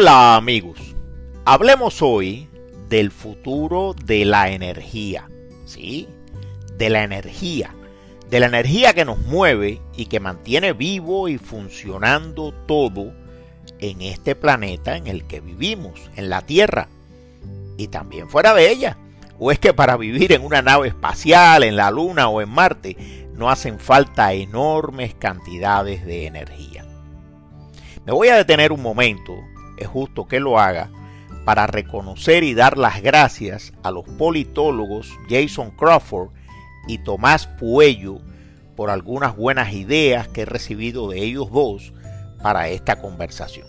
Hola amigos, hablemos hoy del futuro de la energía, ¿sí? De la energía, de la energía que nos mueve y que mantiene vivo y funcionando todo en este planeta en el que vivimos, en la Tierra, y también fuera de ella. ¿O es que para vivir en una nave espacial, en la Luna o en Marte, no hacen falta enormes cantidades de energía? Me voy a detener un momento, es justo que lo haga, para reconocer y dar las gracias a los politólogos Jason Crawford y Tomás Puello por algunas buenas ideas que he recibido de ellos dos para esta conversación.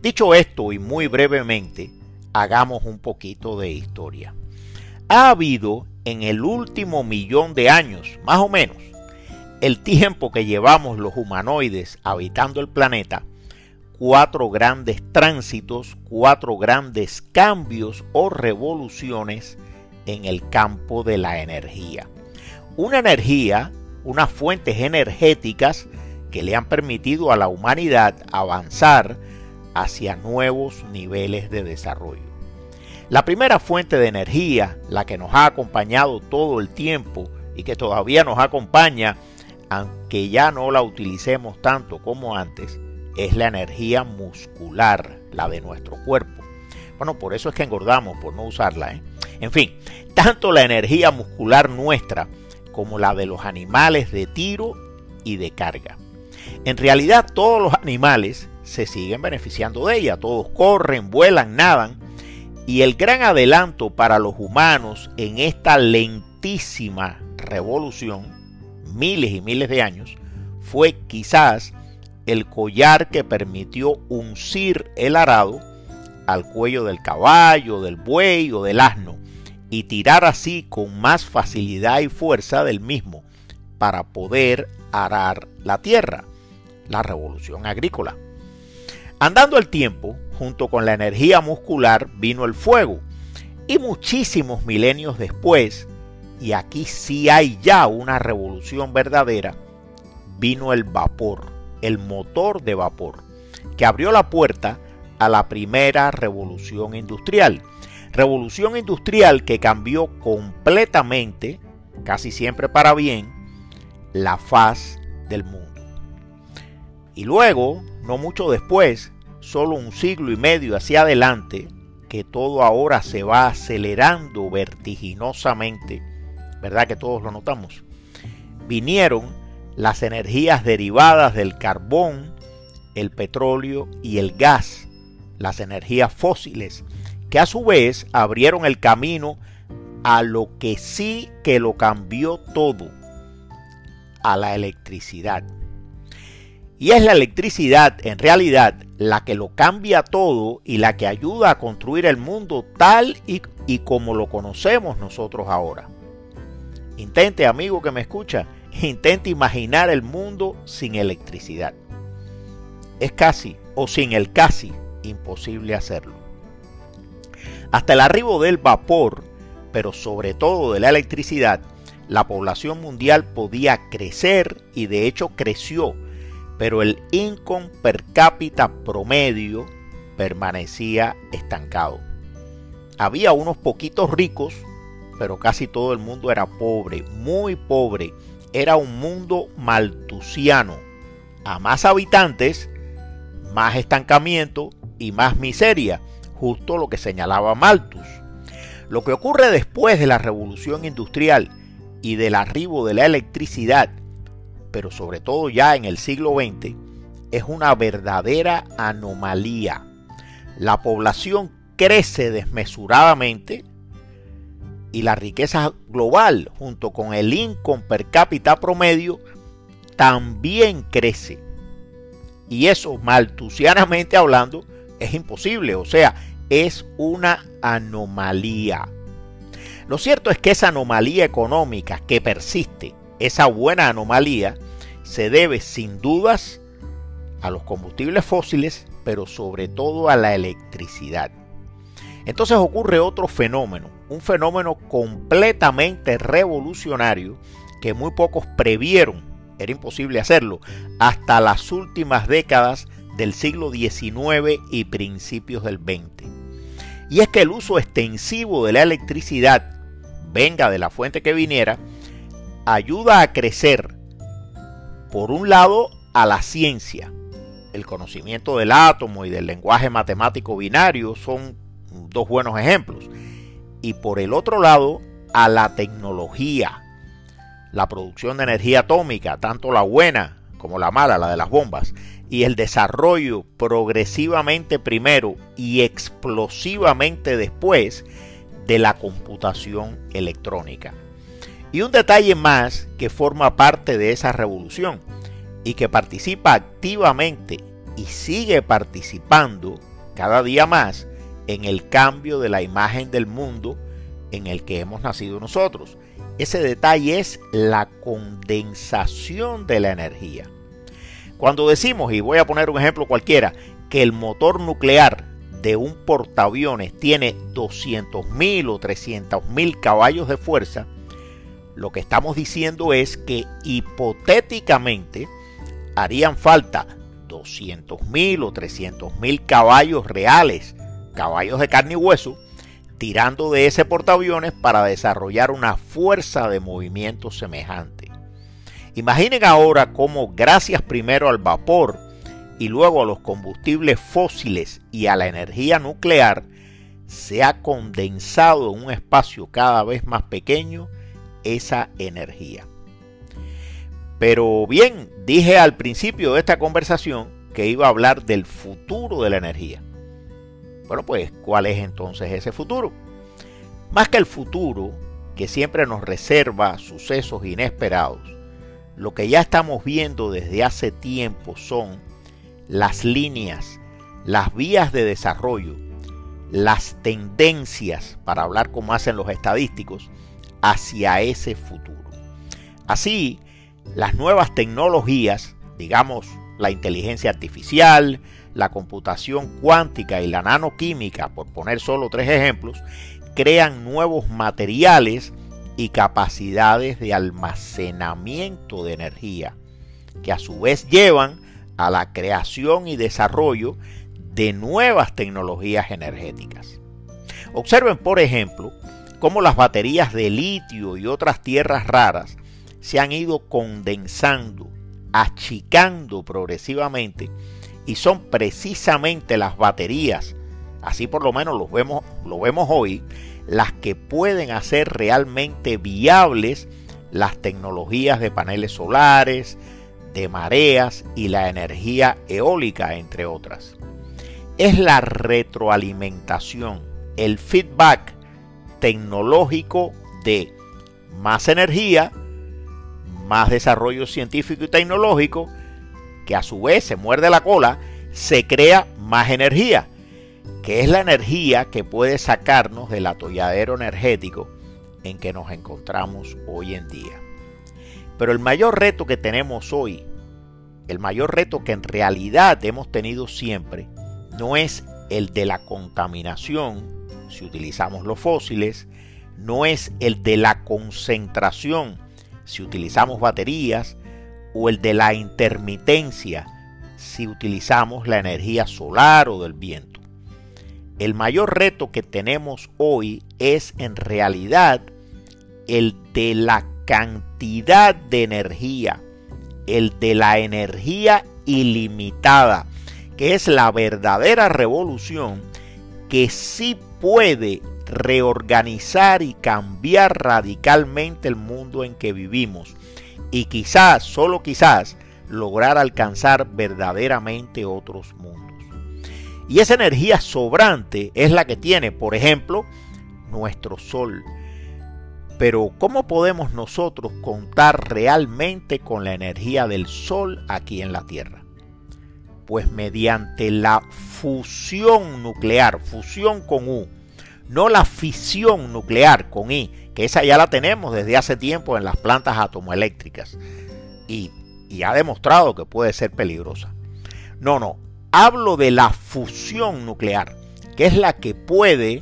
Dicho esto y muy brevemente, hagamos un poquito de historia. Ha habido en el último millón de años, más o menos, el tiempo que llevamos los humanoides habitando el planeta, cuatro grandes tránsitos, cuatro grandes cambios o revoluciones en el campo de la energía. Una energía, unas fuentes energéticas que le han permitido a la humanidad avanzar hacia nuevos niveles de desarrollo. La primera fuente de energía, la que nos ha acompañado todo el tiempo y que todavía nos acompaña, aunque ya no la utilicemos tanto como antes, es la energía muscular, la de nuestro cuerpo. Bueno, por eso es que engordamos, por no usarla. ¿eh? En fin, tanto la energía muscular nuestra como la de los animales de tiro y de carga. En realidad todos los animales se siguen beneficiando de ella, todos corren, vuelan, nadan, y el gran adelanto para los humanos en esta lentísima revolución, miles y miles de años, fue quizás el collar que permitió uncir el arado al cuello del caballo, del buey o del asno, y tirar así con más facilidad y fuerza del mismo para poder arar la tierra, la revolución agrícola. Andando el tiempo, junto con la energía muscular vino el fuego, y muchísimos milenios después, y aquí sí hay ya una revolución verdadera, vino el vapor el motor de vapor, que abrió la puerta a la primera revolución industrial. Revolución industrial que cambió completamente, casi siempre para bien, la faz del mundo. Y luego, no mucho después, solo un siglo y medio hacia adelante, que todo ahora se va acelerando vertiginosamente, ¿verdad que todos lo notamos? Vinieron las energías derivadas del carbón, el petróleo y el gas, las energías fósiles, que a su vez abrieron el camino a lo que sí que lo cambió todo, a la electricidad. Y es la electricidad en realidad la que lo cambia todo y la que ayuda a construir el mundo tal y, como lo conocemos nosotros ahora. Intente, amigo que me escucha, Intenta imaginar el mundo sin electricidad. Es casi, o sin el casi, imposible hacerlo. Hasta el arribo del vapor, pero sobre todo de la electricidad, la población mundial podía crecer y de hecho creció, pero el income per cápita promedio permanecía estancado. Había unos poquitos ricos, pero casi todo el mundo era pobre, muy pobre, era un mundo maltusiano. A más habitantes, más estancamiento y más miseria, justo lo que señalaba Malthus. Lo que ocurre después de la revolución industrial y del arribo de la electricidad, pero sobre todo ya en el siglo XX, es una verdadera anomalía. La población crece desmesuradamente, y la riqueza global junto con el income per cápita promedio también crece. Y eso, maltusianamente hablando, es imposible, o sea, es una anomalía. Lo cierto es que esa anomalía económica que persiste, esa buena anomalía, se debe sin dudas a los combustibles fósiles, pero sobre todo a la electricidad. Entonces ocurre otro fenómeno, un fenómeno completamente revolucionario que muy pocos previeron, era imposible hacerlo, hasta las últimas décadas del siglo XIX y principios del XX. Y es que el uso extensivo de la electricidad, venga de la fuente que viniera, ayuda a crecer, por un lado, a la ciencia. El conocimiento del átomo y del lenguaje matemático binario son dos buenos ejemplos. Y por el otro lado, a la tecnología, la producción de energía atómica, tanto la buena como la mala, la de las bombas, y el desarrollo progresivamente primero y explosivamente después de la computación electrónica. Y un detalle más que forma parte de esa revolución y que participa activamente y sigue participando cada día más en el cambio de la imagen del mundo en el que hemos nacido nosotros. Ese detalle es la condensación de la energía. Cuando decimos, y voy a poner un ejemplo cualquiera, que el motor nuclear de un portaaviones tiene 200.000 o 300.000 caballos de fuerza, lo que estamos diciendo es que hipotéticamente harían falta 200.000 o 300.000 caballos reales, caballos de carne y hueso, tirando de ese portaaviones para desarrollar una fuerza de movimiento semejante. Imaginen ahora cómo gracias primero al vapor y luego a los combustibles fósiles y a la energía nuclear, se ha condensado en un espacio cada vez más pequeño esa energía. Pero bien, dije al principio de esta conversación que iba a hablar del futuro de la energía. Bueno, pues, ¿cuál es entonces ese futuro? Más que el futuro, que siempre nos reserva sucesos inesperados, lo que ya estamos viendo desde hace tiempo son las líneas, las vías de desarrollo, las tendencias, para hablar como hacen los estadísticos, hacia ese futuro. Así, las nuevas tecnologías, digamos la inteligencia artificial, la computación cuántica y la nanoquímica, por poner solo tres ejemplos, crean nuevos materiales y capacidades de almacenamiento de energía, que a su vez llevan a la creación y desarrollo de nuevas tecnologías energéticas. Observen, por ejemplo, cómo las baterías de litio y otras tierras raras se han ido condensando, achicando progresivamente y son precisamente las baterías, así por lo menos lo vemos, lo vemos hoy, las que pueden hacer realmente viables las tecnologías de paneles solares, de mareas y la energía eólica, entre otras. Es la retroalimentación, el feedback tecnológico de más energía, más desarrollo científico y tecnológico, que a su vez se muerde la cola, se crea más energía, que es la energía que puede sacarnos del atolladero energético en que nos encontramos hoy en día. Pero el mayor reto que tenemos hoy, el mayor reto que en realidad hemos tenido siempre, no es el de la contaminación, si utilizamos los fósiles, no es el de la concentración, si utilizamos baterías, o el de la intermitencia si utilizamos la energía solar o del viento. El mayor reto que tenemos hoy es en realidad el de la cantidad de energía, el de la energía ilimitada, que es la verdadera revolución que sí puede reorganizar y cambiar radicalmente el mundo en que vivimos y quizás, solo quizás, lograr alcanzar verdaderamente otros mundos. Y esa energía sobrante es la que tiene, por ejemplo, nuestro Sol. Pero ¿cómo podemos nosotros contar realmente con la energía del Sol aquí en la Tierra? Pues mediante la fusión nuclear, fusión con U, no la fisión nuclear con I, que esa ya la tenemos desde hace tiempo en las plantas atomoeléctricas y, y ha demostrado que puede ser peligrosa. No, no, hablo de la fusión nuclear, que es la que puede,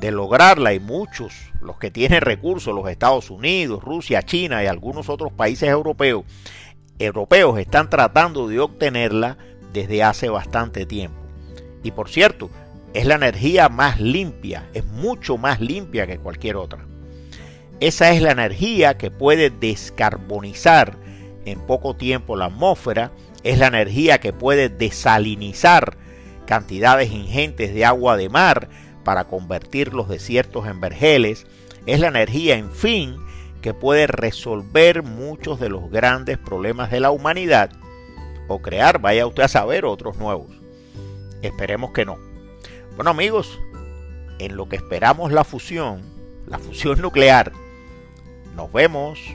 de lograrla y muchos, los que tienen recursos, los Estados Unidos, Rusia, China y algunos otros países europeos, europeos están tratando de obtenerla desde hace bastante tiempo. Y por cierto, es la energía más limpia, es mucho más limpia que cualquier otra. Esa es la energía que puede descarbonizar en poco tiempo la atmósfera, es la energía que puede desalinizar cantidades ingentes de agua de mar para convertir los desiertos en vergeles, es la energía, en fin, que puede resolver muchos de los grandes problemas de la humanidad o crear, vaya usted a saber, otros nuevos. Esperemos que no. Bueno amigos, en lo que esperamos la fusión, la fusión nuclear, nos vemos